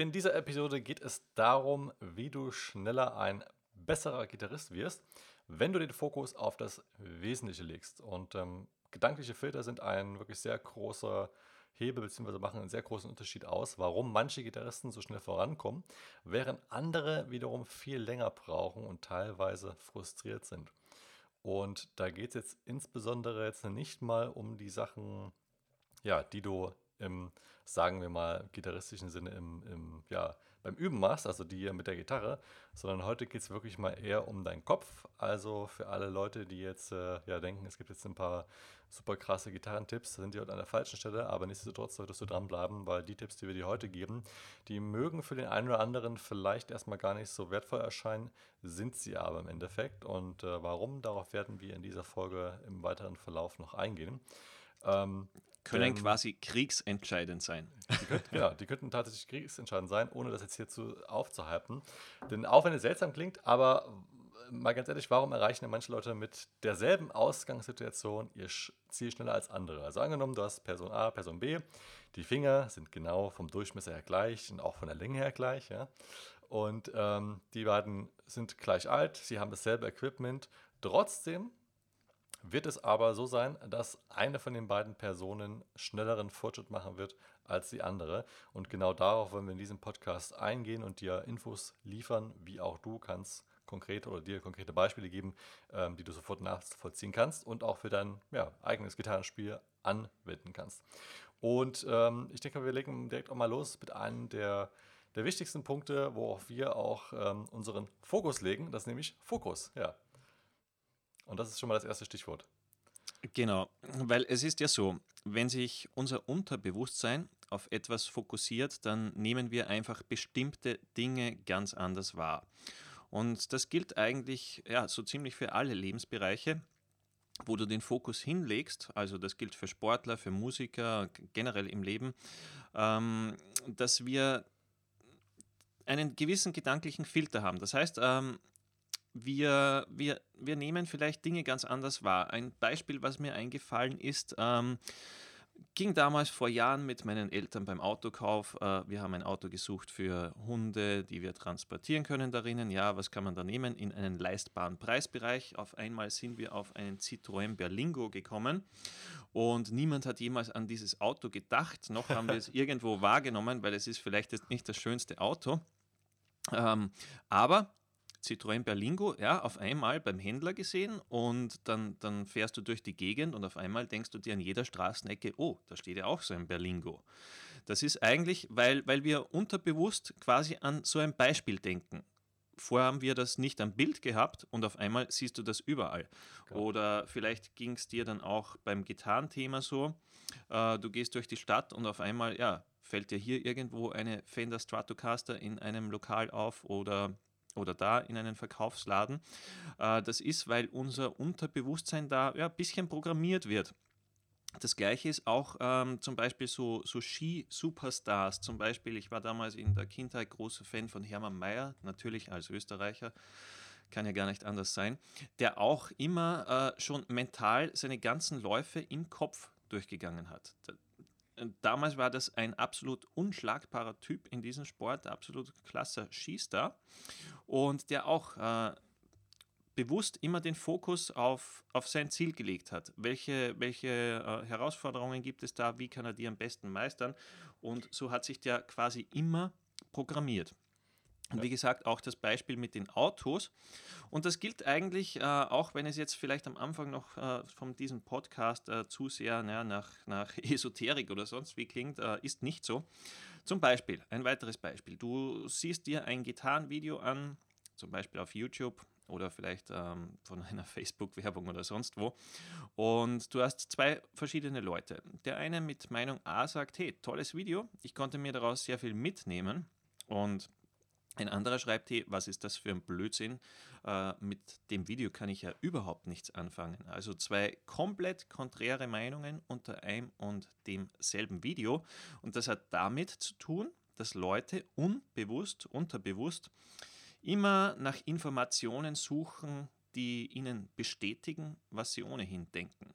In dieser Episode geht es darum, wie du schneller ein besserer Gitarrist wirst, wenn du den Fokus auf das Wesentliche legst. Und ähm, gedankliche Filter sind ein wirklich sehr großer Hebel bzw. machen einen sehr großen Unterschied aus, warum manche Gitarristen so schnell vorankommen, während andere wiederum viel länger brauchen und teilweise frustriert sind. Und da geht es jetzt insbesondere jetzt nicht mal um die Sachen, ja, die du im, sagen wir mal, gitarristischen Sinne im, im, ja, beim Üben machst, also die mit der Gitarre, sondern heute geht es wirklich mal eher um deinen Kopf. Also für alle Leute, die jetzt äh, ja denken, es gibt jetzt ein paar super krasse Gitarrentipps, sind die heute an der falschen Stelle, aber nichtsdestotrotz solltest du dranbleiben, weil die Tipps, die wir dir heute geben, die mögen für den einen oder anderen vielleicht erstmal gar nicht so wertvoll erscheinen, sind sie aber im Endeffekt. Und äh, warum, darauf werden wir in dieser Folge im weiteren Verlauf noch eingehen. Ähm, können ähm, quasi kriegsentscheidend sein. Die könnten, genau, die könnten tatsächlich kriegsentscheidend sein, ohne das jetzt hier zu aufzuhypen. Denn auch wenn es seltsam klingt, aber mal ganz ehrlich, warum erreichen denn manche Leute mit derselben Ausgangssituation ihr Ziel schneller als andere? Also angenommen, du hast Person A, Person B, die Finger sind genau vom Durchmesser her gleich und auch von der Länge her gleich, ja. Und ähm, die beiden sind gleich alt, sie haben dasselbe Equipment. Trotzdem wird es aber so sein, dass eine von den beiden Personen schnelleren Fortschritt machen wird als die andere. Und genau darauf wollen wir in diesem Podcast eingehen und dir Infos liefern, wie auch du kannst konkrete oder dir konkrete Beispiele geben, ähm, die du sofort nachvollziehen kannst und auch für dein ja, eigenes Gitarrenspiel anwenden kannst. Und ähm, ich denke, wir legen direkt auch mal los mit einem der, der wichtigsten Punkte, wo auch wir auch ähm, unseren Fokus legen. Das ist nämlich Fokus. Ja, und das ist schon mal das erste Stichwort. Genau, weil es ist ja so, wenn sich unser Unterbewusstsein auf etwas fokussiert, dann nehmen wir einfach bestimmte Dinge ganz anders wahr. Und das gilt eigentlich ja, so ziemlich für alle Lebensbereiche, wo du den Fokus hinlegst. Also das gilt für Sportler, für Musiker, generell im Leben, ähm, dass wir einen gewissen gedanklichen Filter haben. Das heißt, ähm, wir, wir, wir nehmen vielleicht Dinge ganz anders wahr. Ein Beispiel, was mir eingefallen ist, ähm, ging damals vor Jahren mit meinen Eltern beim Autokauf. Äh, wir haben ein Auto gesucht für Hunde, die wir transportieren können darinnen. Ja, was kann man da nehmen? In einen leistbaren Preisbereich. Auf einmal sind wir auf einen Citroën Berlingo gekommen und niemand hat jemals an dieses Auto gedacht, noch haben wir es irgendwo wahrgenommen, weil es ist vielleicht jetzt nicht das schönste Auto. Ähm, aber Citroën Berlingo, ja, auf einmal beim Händler gesehen und dann, dann fährst du durch die Gegend und auf einmal denkst du dir an jeder Straßenecke, oh, da steht ja auch so ein Berlingo. Das ist eigentlich, weil, weil wir unterbewusst quasi an so ein Beispiel denken. Vorher haben wir das nicht am Bild gehabt und auf einmal siehst du das überall. Klar. Oder vielleicht ging es dir dann auch beim Gitarrenthema so, äh, du gehst durch die Stadt und auf einmal, ja, fällt dir hier irgendwo eine Fender Stratocaster in einem Lokal auf oder oder da in einen Verkaufsladen. Äh, das ist, weil unser Unterbewusstsein da ja, ein bisschen programmiert wird. Das gleiche ist auch ähm, zum Beispiel so, so Ski-Superstars. Zum Beispiel, ich war damals in der Kindheit großer Fan von Hermann Mayer, natürlich als Österreicher, kann ja gar nicht anders sein, der auch immer äh, schon mental seine ganzen Läufe im Kopf durchgegangen hat damals war das ein absolut unschlagbarer Typ in diesem Sport, absolut klasse Skistar und der auch äh, bewusst immer den Fokus auf, auf sein Ziel gelegt hat. Welche, welche äh, Herausforderungen gibt es da? Wie kann er die am besten meistern? Und so hat sich der quasi immer programmiert. Und wie gesagt, auch das Beispiel mit den Autos. Und das gilt eigentlich, äh, auch wenn es jetzt vielleicht am Anfang noch äh, von diesem Podcast äh, zu sehr na, nach, nach Esoterik oder sonst wie klingt, äh, ist nicht so. Zum Beispiel, ein weiteres Beispiel. Du siehst dir ein Gitarrenvideo an, zum Beispiel auf YouTube oder vielleicht ähm, von einer Facebook-Werbung oder sonst wo. Und du hast zwei verschiedene Leute. Der eine mit Meinung A sagt, hey, tolles Video, ich konnte mir daraus sehr viel mitnehmen. Und ein anderer schreibt, hey, was ist das für ein Blödsinn? Äh, mit dem Video kann ich ja überhaupt nichts anfangen. Also zwei komplett konträre Meinungen unter einem und demselben Video. Und das hat damit zu tun, dass Leute unbewusst, unterbewusst immer nach Informationen suchen, die ihnen bestätigen, was sie ohnehin denken.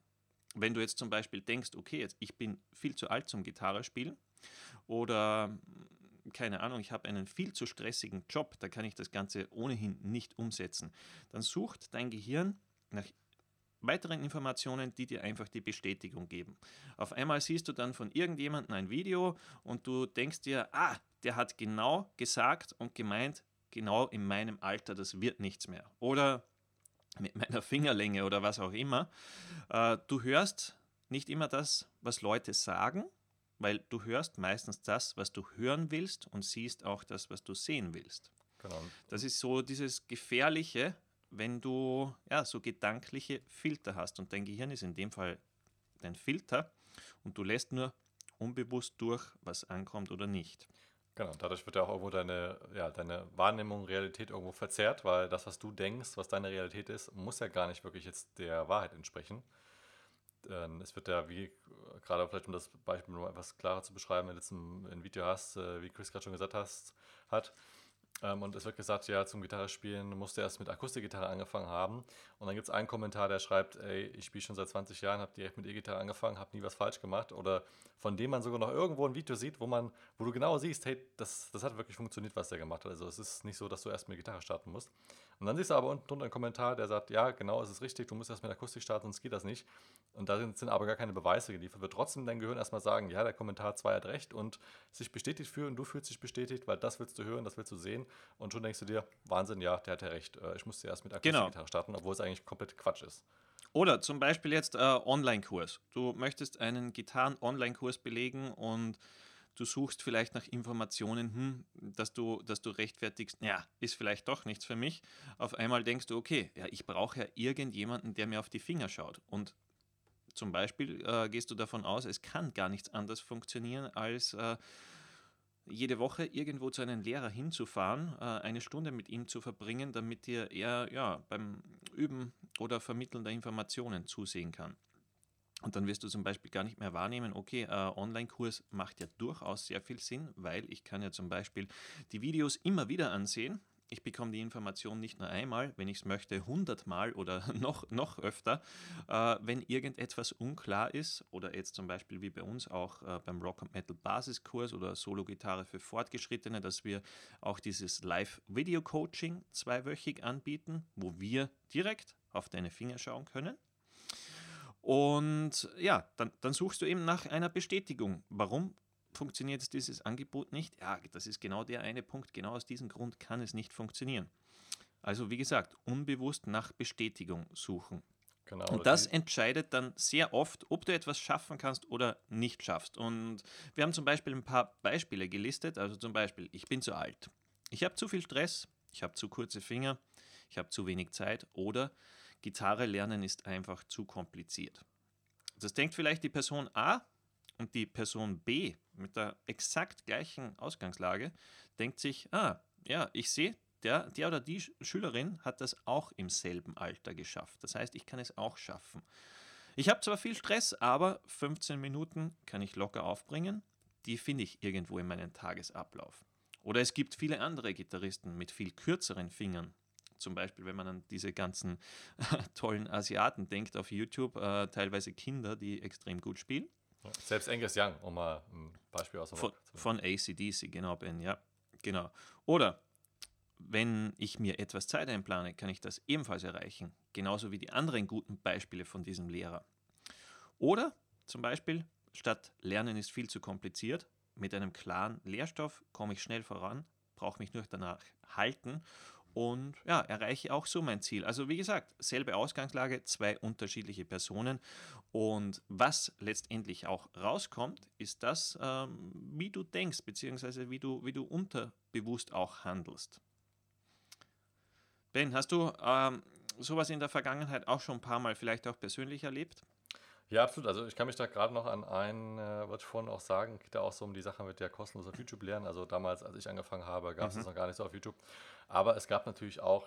Wenn du jetzt zum Beispiel denkst, okay, jetzt, ich bin viel zu alt zum Gitarre spielen oder keine Ahnung, ich habe einen viel zu stressigen Job, da kann ich das Ganze ohnehin nicht umsetzen. Dann sucht dein Gehirn nach weiteren Informationen, die dir einfach die Bestätigung geben. Auf einmal siehst du dann von irgendjemandem ein Video und du denkst dir, ah, der hat genau gesagt und gemeint, genau in meinem Alter, das wird nichts mehr. Oder mit meiner Fingerlänge oder was auch immer. Äh, du hörst nicht immer das, was Leute sagen, weil du hörst meistens das, was du hören willst und siehst auch das, was du sehen willst. Genau. Das ist so dieses Gefährliche, wenn du ja, so gedankliche Filter hast und dein Gehirn ist in dem Fall dein Filter und du lässt nur unbewusst durch, was ankommt oder nicht. Genau, dadurch wird ja auch irgendwo deine, ja, deine Wahrnehmung, Realität irgendwo verzerrt, weil das, was du denkst, was deine Realität ist, muss ja gar nicht wirklich jetzt der Wahrheit entsprechen. Ähm, es wird ja, wie gerade vielleicht um das Beispiel nur etwas klarer zu beschreiben, wenn du jetzt ein, ein Video hast, äh, wie Chris gerade schon gesagt hast, hat, ähm, und es wird gesagt, ja, zum Gitarrespielen musst du erst mit Akustikgitarre angefangen haben. Und dann gibt es einen Kommentar, der schreibt, ey, ich spiele schon seit 20 Jahren, habe direkt mit E-Gitarre angefangen, habe nie was falsch gemacht. Oder von dem man sogar noch irgendwo ein Video sieht, wo man, wo du genau siehst, hey, das, das hat wirklich funktioniert, was der gemacht hat. Also es ist nicht so, dass du erst mit Gitarre starten musst. Und dann siehst du aber unten drunter einen Kommentar, der sagt, ja, genau, es ist richtig, du musst erst mit Akustik starten, sonst geht das nicht. Und da sind, aber gar keine Beweise geliefert. Wird trotzdem dein Gehirn erstmal sagen, ja, der Kommentar 2 hat recht und sich bestätigt fühlen, du fühlst dich bestätigt, weil das willst du hören, das willst du sehen. Und schon denkst du dir, Wahnsinn, ja, der hat ja recht. Äh, ich musste erst mit Akustikgitarre genau. starten, obwohl es eigentlich komplett Quatsch ist. Oder zum Beispiel jetzt äh, Online-Kurs. Du möchtest einen Gitarren-Online-Kurs belegen und du suchst vielleicht nach Informationen, hm, dass, du, dass du rechtfertigst, ja, ist vielleicht doch nichts für mich. Auf einmal denkst du, okay, ja, ich brauche ja irgendjemanden, der mir auf die Finger schaut. Und zum Beispiel äh, gehst du davon aus, es kann gar nichts anderes funktionieren, als äh, jede Woche irgendwo zu einem Lehrer hinzufahren, äh, eine Stunde mit ihm zu verbringen, damit dir er ja, beim Üben oder Vermitteln der Informationen zusehen kann. Und dann wirst du zum Beispiel gar nicht mehr wahrnehmen, okay, äh, Online-Kurs macht ja durchaus sehr viel Sinn, weil ich kann ja zum Beispiel die Videos immer wieder ansehen. Ich bekomme die Information nicht nur einmal, wenn ich es möchte, hundertmal oder noch, noch öfter. Äh, wenn irgendetwas unklar ist oder jetzt zum Beispiel wie bei uns auch äh, beim Rock and Metal Basiskurs oder Solo-Gitarre für Fortgeschrittene, dass wir auch dieses Live-Video-Coaching zweiwöchig anbieten, wo wir direkt auf deine Finger schauen können und ja, dann, dann suchst du eben nach einer Bestätigung. Warum funktioniert dieses Angebot nicht? Ja, das ist genau der eine Punkt. Genau aus diesem Grund kann es nicht funktionieren. Also wie gesagt, unbewusst nach Bestätigung suchen. Genau, und das entscheidet dann sehr oft, ob du etwas schaffen kannst oder nicht schaffst. Und wir haben zum Beispiel ein paar Beispiele gelistet. Also zum Beispiel, ich bin zu alt. Ich habe zu viel Stress, ich habe zu kurze Finger, ich habe zu wenig Zeit oder Gitarre lernen ist einfach zu kompliziert. Das denkt vielleicht die Person A und die Person B mit der exakt gleichen Ausgangslage denkt sich, ah, ja, ich sehe, der, der oder die Schülerin hat das auch im selben Alter geschafft. Das heißt, ich kann es auch schaffen. Ich habe zwar viel Stress, aber 15 Minuten kann ich locker aufbringen. Die finde ich irgendwo in meinem Tagesablauf. Oder es gibt viele andere Gitarristen mit viel kürzeren Fingern, zum Beispiel, wenn man an diese ganzen tollen Asiaten denkt auf YouTube, äh, teilweise Kinder, die extrem gut spielen. Selbst Angus Young, um mal ein Beispiel aus dem Von, von ACDC, genau, Ben, ja, genau. Oder wenn ich mir etwas Zeit einplane, kann ich das ebenfalls erreichen, genauso wie die anderen guten Beispiele von diesem Lehrer. Oder zum Beispiel, statt Lernen ist viel zu kompliziert, mit einem klaren Lehrstoff komme ich schnell voran, brauche mich nur danach halten und ja, erreiche auch so mein Ziel. Also wie gesagt, selbe Ausgangslage, zwei unterschiedliche Personen und was letztendlich auch rauskommt, ist das, ähm, wie du denkst, beziehungsweise wie du, wie du unterbewusst auch handelst. Ben, hast du ähm, sowas in der Vergangenheit auch schon ein paar Mal vielleicht auch persönlich erlebt? Ja, absolut. Also ich kann mich da gerade noch an ein, äh, ich vorhin auch sagen, geht ja auch so um die Sache mit der kostenlos auf YouTube lernen. Also damals, als ich angefangen habe, gab es mhm. das noch gar nicht so auf YouTube. Aber es gab natürlich auch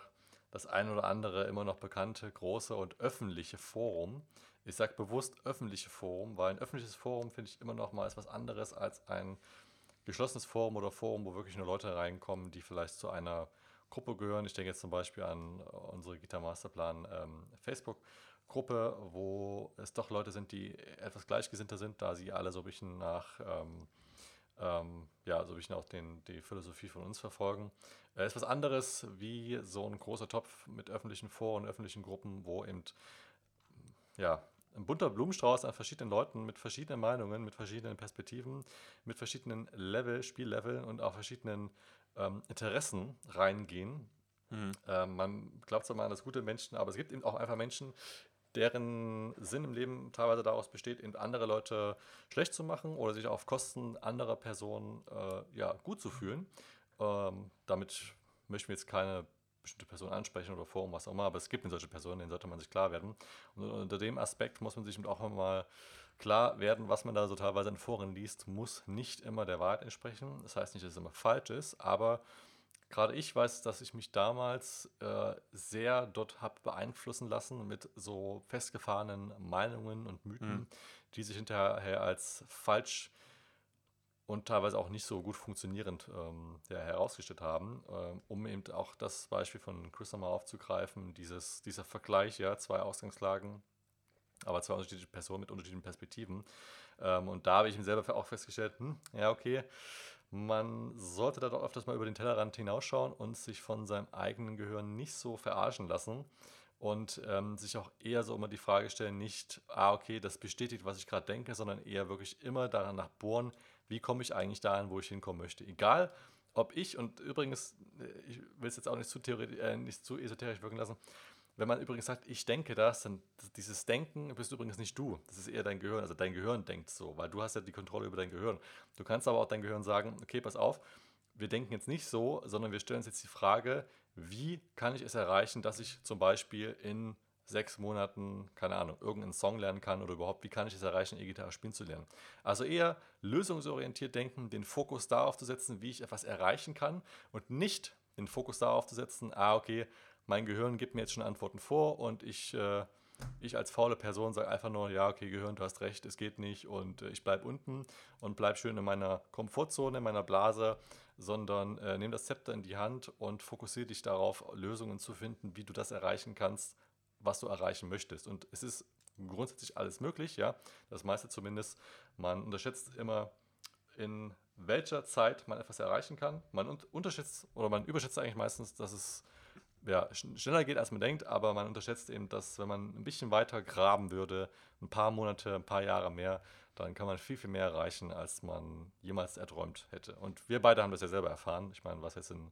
das ein oder andere immer noch bekannte, große und öffentliche Forum. Ich sage bewusst öffentliche Forum, weil ein öffentliches Forum finde ich immer noch mal was anderes als ein geschlossenes Forum oder Forum, wo wirklich nur Leute reinkommen, die vielleicht zu einer Gruppe gehören. Ich denke jetzt zum Beispiel an unsere Gitar Masterplan ähm, Facebook Gruppe, wo es doch Leute sind, die etwas gleichgesinnter sind, da sie alle so ein bisschen nach, ähm, ähm, ja, so wie ich auch den, die Philosophie von uns verfolgen. Äh, ist was anderes wie so ein großer Topf mit öffentlichen Foren, öffentlichen Gruppen, wo eben ja, ein bunter Blumenstrauß an verschiedenen Leuten mit verschiedenen Meinungen, mit verschiedenen Perspektiven, mit verschiedenen Level, Spielleveln und auch verschiedenen ähm, Interessen reingehen. Mhm. Ähm, man glaubt zwar mal an das gute Menschen, aber es gibt eben auch einfach Menschen, deren Sinn im Leben teilweise daraus besteht, eben andere Leute schlecht zu machen oder sich auf Kosten anderer Personen äh, ja, gut zu fühlen. Ähm, damit möchten wir jetzt keine bestimmte Person ansprechen oder Forum, was auch immer, aber es gibt solche Personen, denen sollte man sich klar werden. Und unter dem Aspekt muss man sich auch mal klar werden, was man da so teilweise in Foren liest, muss nicht immer der Wahrheit entsprechen. Das heißt nicht, dass es immer falsch ist, aber gerade ich weiß, dass ich mich damals äh, sehr dort habe beeinflussen lassen mit so festgefahrenen Meinungen und Mythen, mhm. die sich hinterher als falsch und teilweise auch nicht so gut funktionierend ähm, ja, herausgestellt haben, ähm, um eben auch das Beispiel von Chris nochmal aufzugreifen, dieses, dieser Vergleich, ja, zwei Ausgangslagen, aber zwei unterschiedliche Personen mit unterschiedlichen Perspektiven. Ähm, und da habe ich mir selber auch festgestellt, hm, ja, okay, man sollte da doch öfters mal über den Tellerrand hinausschauen und sich von seinem eigenen Gehirn nicht so verarschen lassen und ähm, sich auch eher so immer die Frage stellen, nicht, ah, okay, das bestätigt, was ich gerade denke, sondern eher wirklich immer danach bohren, wie komme ich eigentlich dahin, wo ich hinkommen möchte. Egal, ob ich, und übrigens, äh, ich will es jetzt auch nicht zu, äh, nicht zu esoterisch wirken lassen, wenn man übrigens sagt, ich denke das, dann dieses Denken bist übrigens nicht du. Das ist eher dein Gehirn. Also dein Gehirn denkt so, weil du hast ja die Kontrolle über dein Gehirn. Du kannst aber auch dein Gehirn sagen, okay, pass auf, wir denken jetzt nicht so, sondern wir stellen uns jetzt die Frage, wie kann ich es erreichen, dass ich zum Beispiel in sechs Monaten, keine Ahnung, irgendeinen Song lernen kann oder überhaupt, wie kann ich es erreichen, E-Gitarre spielen zu lernen. Also eher lösungsorientiert denken, den Fokus darauf zu setzen, wie ich etwas erreichen kann und nicht den Fokus darauf zu setzen, ah, okay, mein Gehirn gibt mir jetzt schon Antworten vor und ich, äh, ich als faule Person sage einfach nur, ja, okay, Gehirn, du hast recht, es geht nicht und äh, ich bleibe unten und bleibe schön in meiner Komfortzone, in meiner Blase, sondern äh, nimm das Zepter in die Hand und fokussiere dich darauf, Lösungen zu finden, wie du das erreichen kannst, was du erreichen möchtest. Und es ist grundsätzlich alles möglich, ja, das meiste zumindest. Man unterschätzt immer, in welcher Zeit man etwas erreichen kann. Man unterschätzt oder man überschätzt eigentlich meistens, dass es ja, schneller geht, als man denkt, aber man unterschätzt eben, dass wenn man ein bisschen weiter graben würde, ein paar Monate, ein paar Jahre mehr, dann kann man viel, viel mehr erreichen, als man jemals erträumt hätte. Und wir beide haben das ja selber erfahren. Ich meine, was jetzt in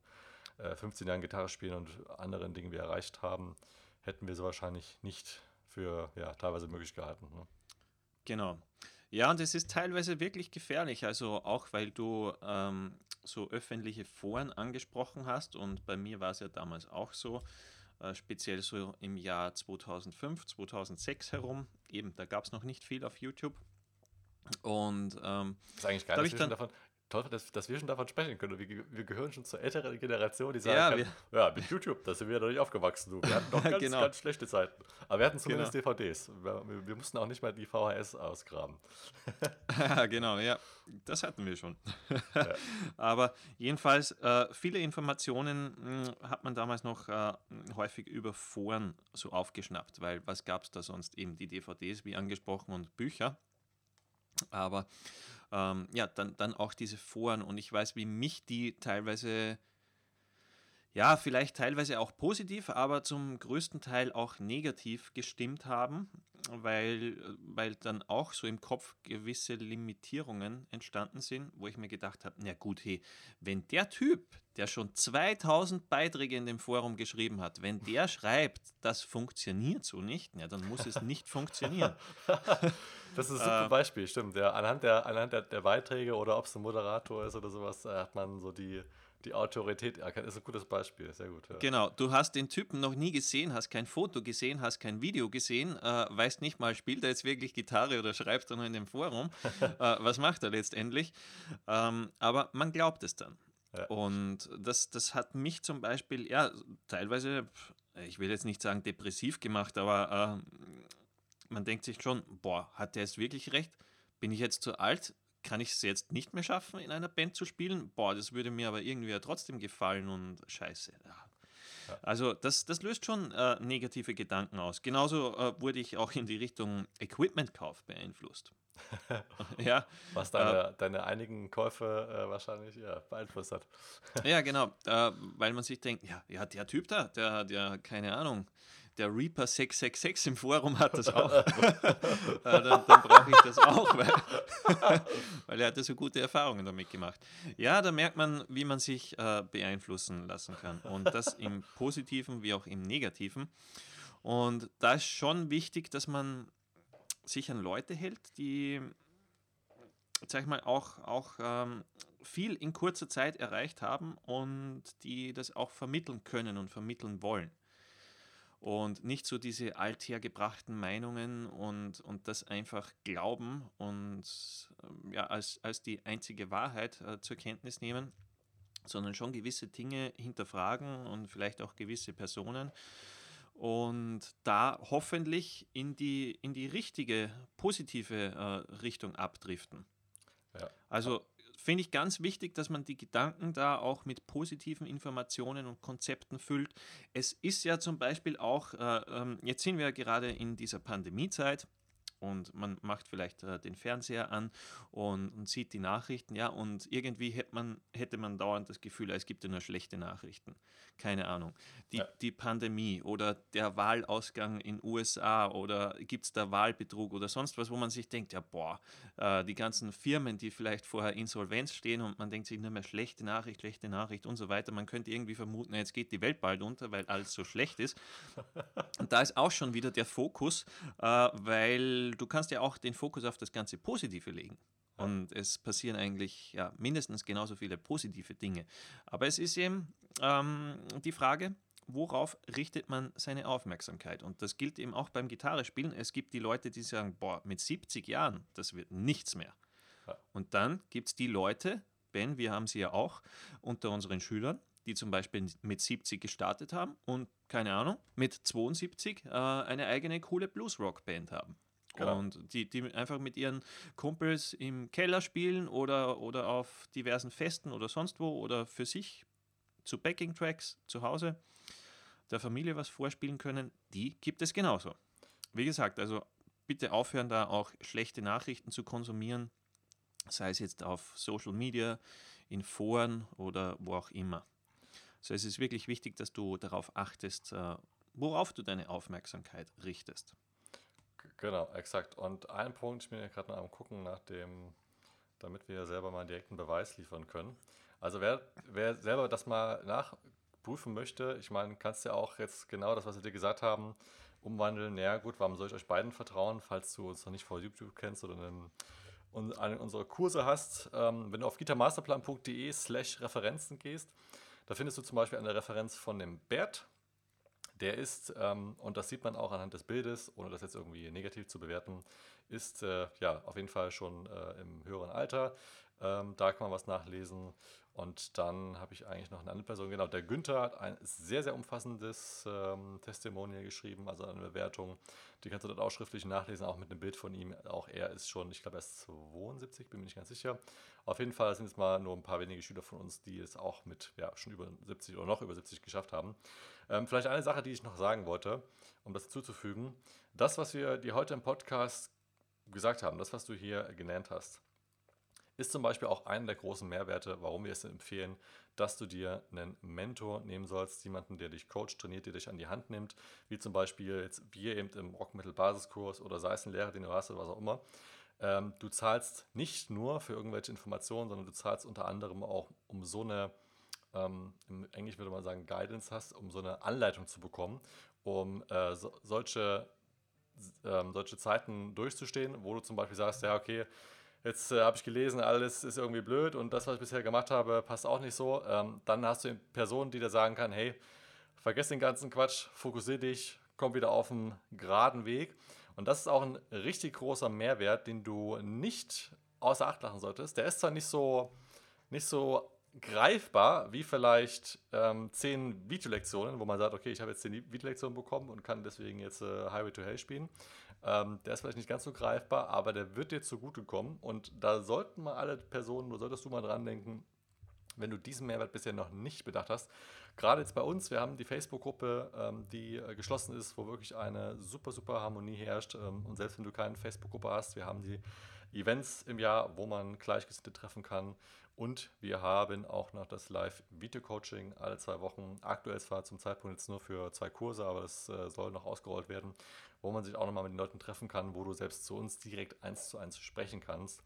äh, 15 Jahren Gitarre spielen und anderen Dingen wir erreicht haben, hätten wir so wahrscheinlich nicht für ja, teilweise möglich gehalten. Ne? Genau. Ja, und es ist teilweise wirklich gefährlich, also auch weil du ähm, so öffentliche Foren angesprochen hast. Und bei mir war es ja damals auch so, äh, speziell so im Jahr 2005, 2006 herum, eben da gab es noch nicht viel auf YouTube. Und ähm, das ist eigentlich dass wir, dann, davon, toll, dass, dass, wir schon davon sprechen können. Wir, wir, gehören schon zur älteren Generation, die sagen, ja, kann, ja mit YouTube, da sind wir ja noch nicht aufgewachsen. Du. Wir hatten noch ganz, genau. ganz schlechte Zeiten. Aber wir hatten zumindest genau. DVDs. Wir, wir, mussten auch nicht mal die VHS ausgraben. genau, ja, das hatten wir schon. Ja. Aber jedenfalls, äh, viele Informationen mh, hm, hat man damals noch äh, häufig über Foren so aufgeschnappt, weil was gab es da sonst? Eben die DVDs, wie angesprochen, und Bücher. Aber ähm, ja, dann, dann auch diese Foren und ich weiß, wie mich die teilweise, ja, vielleicht teilweise auch positiv, aber zum größten Teil auch negativ gestimmt haben, weil, weil dann auch so im Kopf gewisse Limitierungen entstanden sind, wo ich mir gedacht habe, na gut, hey, wenn der Typ, der schon 2000 Beiträge in dem Forum geschrieben hat, wenn der schreibt, das funktioniert so nicht, ja, dann muss es nicht funktionieren. Das ist ein super äh, Beispiel, stimmt. Ja, anhand der, anhand der, der Beiträge oder ob es ein Moderator ist oder sowas, hat man so die, die Autorität erkennt. Ist ein gutes Beispiel, sehr gut. Ja. Genau, du hast den Typen noch nie gesehen, hast kein Foto gesehen, hast kein Video gesehen, äh, weißt nicht mal, spielt er jetzt wirklich Gitarre oder schreibt er nur in dem Forum. äh, was macht er letztendlich? Ähm, aber man glaubt es dann. Ja. Und das, das hat mich zum Beispiel, ja, teilweise, ich will jetzt nicht sagen depressiv gemacht, aber äh, man denkt sich schon, boah, hat der jetzt wirklich recht? Bin ich jetzt zu alt? Kann ich es jetzt nicht mehr schaffen, in einer Band zu spielen? Boah, das würde mir aber irgendwie ja trotzdem gefallen und scheiße. Ja. Also das, das löst schon äh, negative Gedanken aus. Genauso äh, wurde ich auch in die Richtung Equipment-Kauf beeinflusst. ja, Was deine, deine einigen Käufe äh, wahrscheinlich ja, beeinflusst hat. ja, genau, äh, weil man sich denkt, ja, ja, der Typ da, der hat ja keine Ahnung, der Reaper 666 im Forum hat das auch. äh, dann, dann brauche ich das auch, weil, weil er hat ja so gute Erfahrungen damit gemacht. Ja, da merkt man, wie man sich äh, beeinflussen lassen kann. Und das im Positiven wie auch im Negativen. Und da ist schon wichtig, dass man sich an Leute hält, die, sag ich mal, auch, auch ähm, viel in kurzer Zeit erreicht haben und die das auch vermitteln können und vermitteln wollen. Und nicht so diese althergebrachten Meinungen und, und das einfach glauben und ähm, ja, als, als die einzige Wahrheit äh, zur Kenntnis nehmen, sondern schon gewisse Dinge hinterfragen und vielleicht auch gewisse Personen und da hoffentlich in die, in die richtige, positive äh, Richtung abdriften. Ja. Also finde ich ganz wichtig, dass man die Gedanken da auch mit positiven Informationen und Konzepten füllt. Es ist ja zum Beispiel auch, äh, äh, jetzt sind wir ja gerade in dieser Pandemiezeit und man macht vielleicht äh, den Fernseher an und, und, sieht die Nachrichten, ja, und irgendwie hätte man, hätte man dauernd das Gefühl, es gibt ja nur schlechte Nachrichten. Keine Ahnung. Die, ja. die Pandemie oder der Wahlausgang in USA oder gibt es da Wahlbetrug oder sonst was, wo man sich denkt, ja, boah, äh, die ganzen Firmen, die vielleicht vorher Insolvenz stehen und man denkt sich nur mehr schlechte Nachricht, schlechte Nachricht und so weiter. Man könnte irgendwie vermuten, jetzt geht die Welt bald unter, weil alles so schlecht ist. Und da ist auch schon wieder der Fokus, äh, weil du kannst ja auch den Fokus auf das ganze Positive legen. Und es passieren eigentlich ja, mindestens genauso viele positive Dinge. Aber es ist eben ähm, die Frage, worauf richtet man seine Aufmerksamkeit? Und das gilt eben auch beim Gitarrespielen. Es gibt die Leute, die sagen, boah, mit 70 Jahren, das wird nichts mehr. Ja. Und dann gibt es die Leute, Ben, wir haben sie ja auch unter unseren Schülern, die zum Beispiel mit 70 gestartet haben und, keine Ahnung, mit 72 äh, eine eigene coole Blues-Rock-Band haben. Genau. Und die, die einfach mit ihren Kumpels im Keller spielen oder, oder auf diversen Festen oder sonst wo oder für sich zu Backing-Tracks zu Hause der Familie was vorspielen können, die gibt es genauso. Wie gesagt, also bitte aufhören, da auch schlechte Nachrichten zu konsumieren, sei es jetzt auf Social Media, in Foren oder wo auch immer. So es ist wirklich wichtig, dass du darauf achtest, äh, worauf du deine Aufmerksamkeit richtest. Genau, exakt. Und ein Punkt, ich bin ja gerade am gucken nach dem, damit wir selber mal einen direkten Beweis liefern können. Also wer, wer selber das mal nachprüfen möchte, ich meine, kannst ja auch jetzt genau das, was wir dir gesagt haben, umwandeln. Ja gut, warum soll ich euch beiden vertrauen, falls du uns noch nicht vor YouTube kennst oder einen, einen unserer Kurse hast. Ähm, wenn du auf gitarmasterplan.de slash Referenzen gehst, da findest du zum Beispiel eine Referenz von dem Bert, der ist, ähm, und das sieht man auch anhand des Bildes, ohne das jetzt irgendwie negativ zu bewerten, ist äh, ja auf jeden Fall schon äh, im höheren Alter. Ähm, da kann man was nachlesen. Und dann habe ich eigentlich noch eine andere Person, genau, der Günther hat ein sehr, sehr umfassendes ähm, Testimonial geschrieben, also eine Bewertung. Die kannst du dort auch schriftlich nachlesen, auch mit einem Bild von ihm. Auch er ist schon, ich glaube, er ist 72, bin mir nicht ganz sicher. Auf jeden Fall sind es mal nur ein paar wenige Schüler von uns, die es auch mit ja, schon über 70 oder noch über 70 geschafft haben. Ähm, vielleicht eine Sache, die ich noch sagen wollte, um das zuzufügen. Das, was wir dir heute im Podcast gesagt haben, das, was du hier genannt hast, ist zum Beispiel auch einer der großen Mehrwerte, warum wir es empfehlen, dass du dir einen Mentor nehmen sollst, jemanden, der dich coacht, trainiert, der dich an die Hand nimmt, wie zum Beispiel jetzt wir eben im Rockmittel-Basiskurs oder sei es ein Lehrer, den du hast oder was auch immer. Ähm, du zahlst nicht nur für irgendwelche Informationen, sondern du zahlst unter anderem auch um so eine ähm, im Englisch würde man sagen Guidance hast, um so eine Anleitung zu bekommen, um äh, so, solche, ähm, solche Zeiten durchzustehen, wo du zum Beispiel sagst, ja, okay, jetzt äh, habe ich gelesen, alles ist irgendwie blöd und das, was ich bisher gemacht habe, passt auch nicht so. Ähm, dann hast du Personen, die dir sagen kann, hey, vergiss den ganzen Quatsch, fokussiere dich, komm wieder auf einen geraden Weg. Und das ist auch ein richtig großer Mehrwert, den du nicht außer Acht lassen solltest. Der ist zwar nicht so, nicht so greifbar wie vielleicht ähm, zehn Videolektionen, wo man sagt, okay, ich habe jetzt zehn Videolektionen bekommen und kann deswegen jetzt äh, Highway to Hell spielen. Ähm, der ist vielleicht nicht ganz so greifbar, aber der wird dir zugutekommen und da sollten mal alle Personen, oder solltest du mal dran denken, wenn du diesen Mehrwert bisher noch nicht bedacht hast. Gerade jetzt bei uns, wir haben die Facebook-Gruppe, ähm, die äh, geschlossen ist, wo wirklich eine super, super Harmonie herrscht. Ähm, und selbst wenn du keine Facebook-Gruppe hast, wir haben die Events im Jahr, wo man Gleichgesinnte treffen kann. Und wir haben auch noch das Live-Video-Coaching alle zwei Wochen. Aktuell zwar zum Zeitpunkt jetzt nur für zwei Kurse, aber das äh, soll noch ausgerollt werden, wo man sich auch nochmal mit den Leuten treffen kann, wo du selbst zu uns direkt eins zu eins sprechen kannst.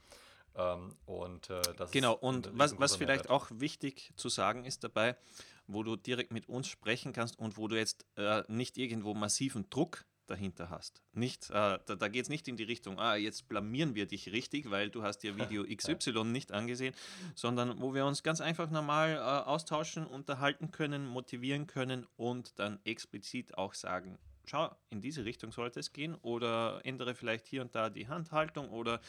Ähm, und äh, das genau, und was, was vielleicht auch wichtig zu sagen ist dabei, wo du direkt mit uns sprechen kannst und wo du jetzt äh, nicht irgendwo massiven Druck dahinter hast. Nicht, äh, da da geht es nicht in die Richtung, ah, jetzt blamieren wir dich richtig, weil du hast dir Video XY nicht angesehen, sondern wo wir uns ganz einfach normal äh, austauschen, unterhalten können, motivieren können und dann explizit auch sagen, schau, in diese Richtung sollte es gehen oder ändere vielleicht hier und da die Handhaltung oder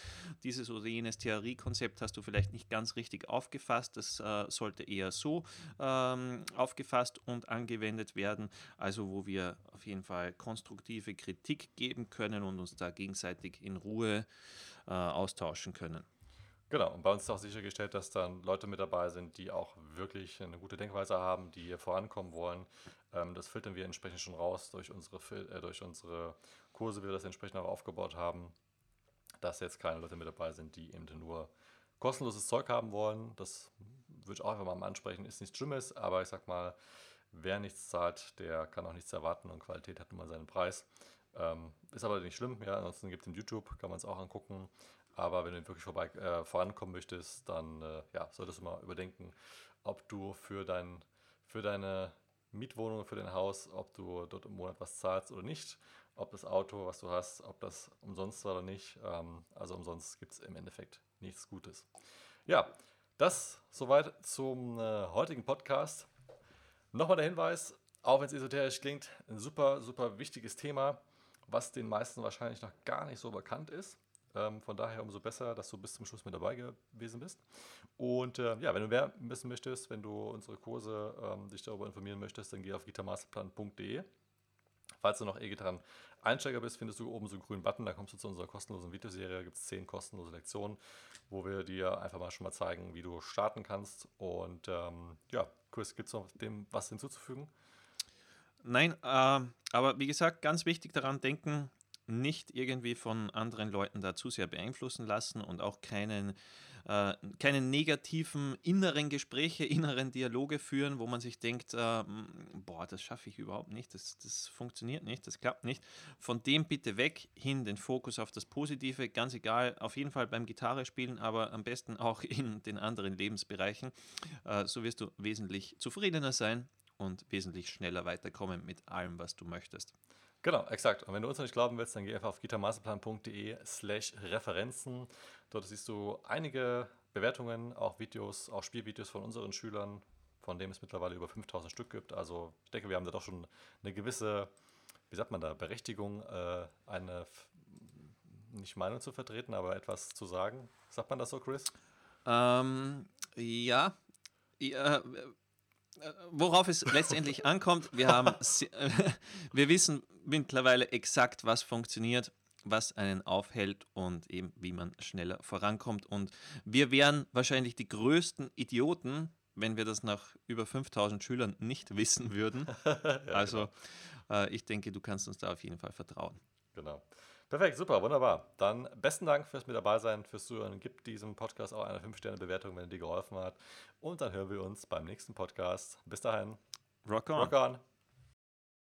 dieses oder jenes Theoriekonzept hast du vielleicht nicht ganz richtig aufgefasst. Das äh, sollte eher so ähm, aufgefasst und angewendet werden. Also wo wir auf jeden Fall konstruktive Kritik geben können und uns da gegenseitig in Ruhe äh, austauschen können. Genau, und bei uns ist auch sichergestellt, dass dann Leute mit dabei sind, die auch wirklich eine gute Denkweise haben, die hier vorankommen wollen. Ähm, das filtern wir entsprechend schon raus durch unsere, äh, durch unsere Kurse, wie wir das entsprechend auch aufgebaut haben, dass jetzt keine Leute mit dabei sind, die eben nur kostenloses Zeug haben wollen. Das würde ich auch einfach mal ansprechen, ist nichts Schlimmes, aber ich sag mal, wer nichts zahlt, der kann auch nichts erwarten und Qualität hat nun mal seinen Preis. Ähm, ist aber nicht schlimm, ja, ansonsten gibt es in YouTube, kann man es auch angucken. Aber wenn du wirklich vorbei, äh, vorankommen möchtest, dann äh, ja, solltest du mal überdenken, ob du für, dein, für deine Mietwohnung, für dein Haus, ob du dort im Monat was zahlst oder nicht, ob das Auto, was du hast, ob das umsonst war oder nicht. Ähm, also umsonst gibt es im Endeffekt nichts Gutes. Ja, das soweit zum äh, heutigen Podcast. Nochmal der Hinweis, auch wenn es esoterisch klingt, ein super, super wichtiges Thema, was den meisten wahrscheinlich noch gar nicht so bekannt ist. Ähm, von daher umso besser, dass du bis zum Schluss mit dabei gewesen bist. Und äh, ja, wenn du mehr wissen möchtest, wenn du unsere Kurse ähm, dich darüber informieren möchtest, dann geh auf gitarmasterplan.de. Falls du noch E-Gitarren Einsteiger bist, findest du oben so einen grünen Button, da kommst du zu unserer kostenlosen Videoserie, da gibt es zehn kostenlose Lektionen, wo wir dir einfach mal schon mal zeigen, wie du starten kannst. Und ähm, ja, Chris, gibt es noch dem was hinzuzufügen? Nein, äh, aber wie gesagt, ganz wichtig daran denken, nicht irgendwie von anderen Leuten da zu sehr beeinflussen lassen und auch keinen, äh, keine negativen inneren Gespräche, inneren Dialoge führen, wo man sich denkt, äh, boah, das schaffe ich überhaupt nicht, das, das funktioniert nicht, das klappt nicht. Von dem bitte weg, hin den Fokus auf das Positive, ganz egal, auf jeden Fall beim Gitarre spielen, aber am besten auch in den anderen Lebensbereichen. Äh, so wirst du wesentlich zufriedener sein und wesentlich schneller weiterkommen mit allem, was du möchtest. Genau, exakt. Und wenn du uns noch nicht glauben willst, dann geh einfach auf gitarmasterplan.de slash Referenzen. Dort siehst du einige Bewertungen, auch Videos, auch Spielvideos von unseren Schülern, von denen es mittlerweile über 5000 Stück gibt. Also ich denke, wir haben da doch schon eine gewisse, wie sagt man da, Berechtigung, äh, eine nicht Meinung zu vertreten, aber etwas zu sagen. Sagt man das so, Chris? Ähm, ja. ja worauf es letztendlich ankommt, wir haben, wir wissen mittlerweile exakt, was funktioniert, was einen aufhält und eben wie man schneller vorankommt. Und wir wären wahrscheinlich die größten Idioten, wenn wir das nach über 5000 Schülern nicht wissen würden. also genau. äh, ich denke, du kannst uns da auf jeden Fall vertrauen. Genau. Perfekt, super, wunderbar. Dann besten Dank fürs mit dabei sein, fürs Zuhören. Gib diesem Podcast auch eine 5-Sterne-Bewertung, wenn er dir geholfen hat. Und dann hören wir uns beim nächsten Podcast. Bis dahin. Rock on. Rock on.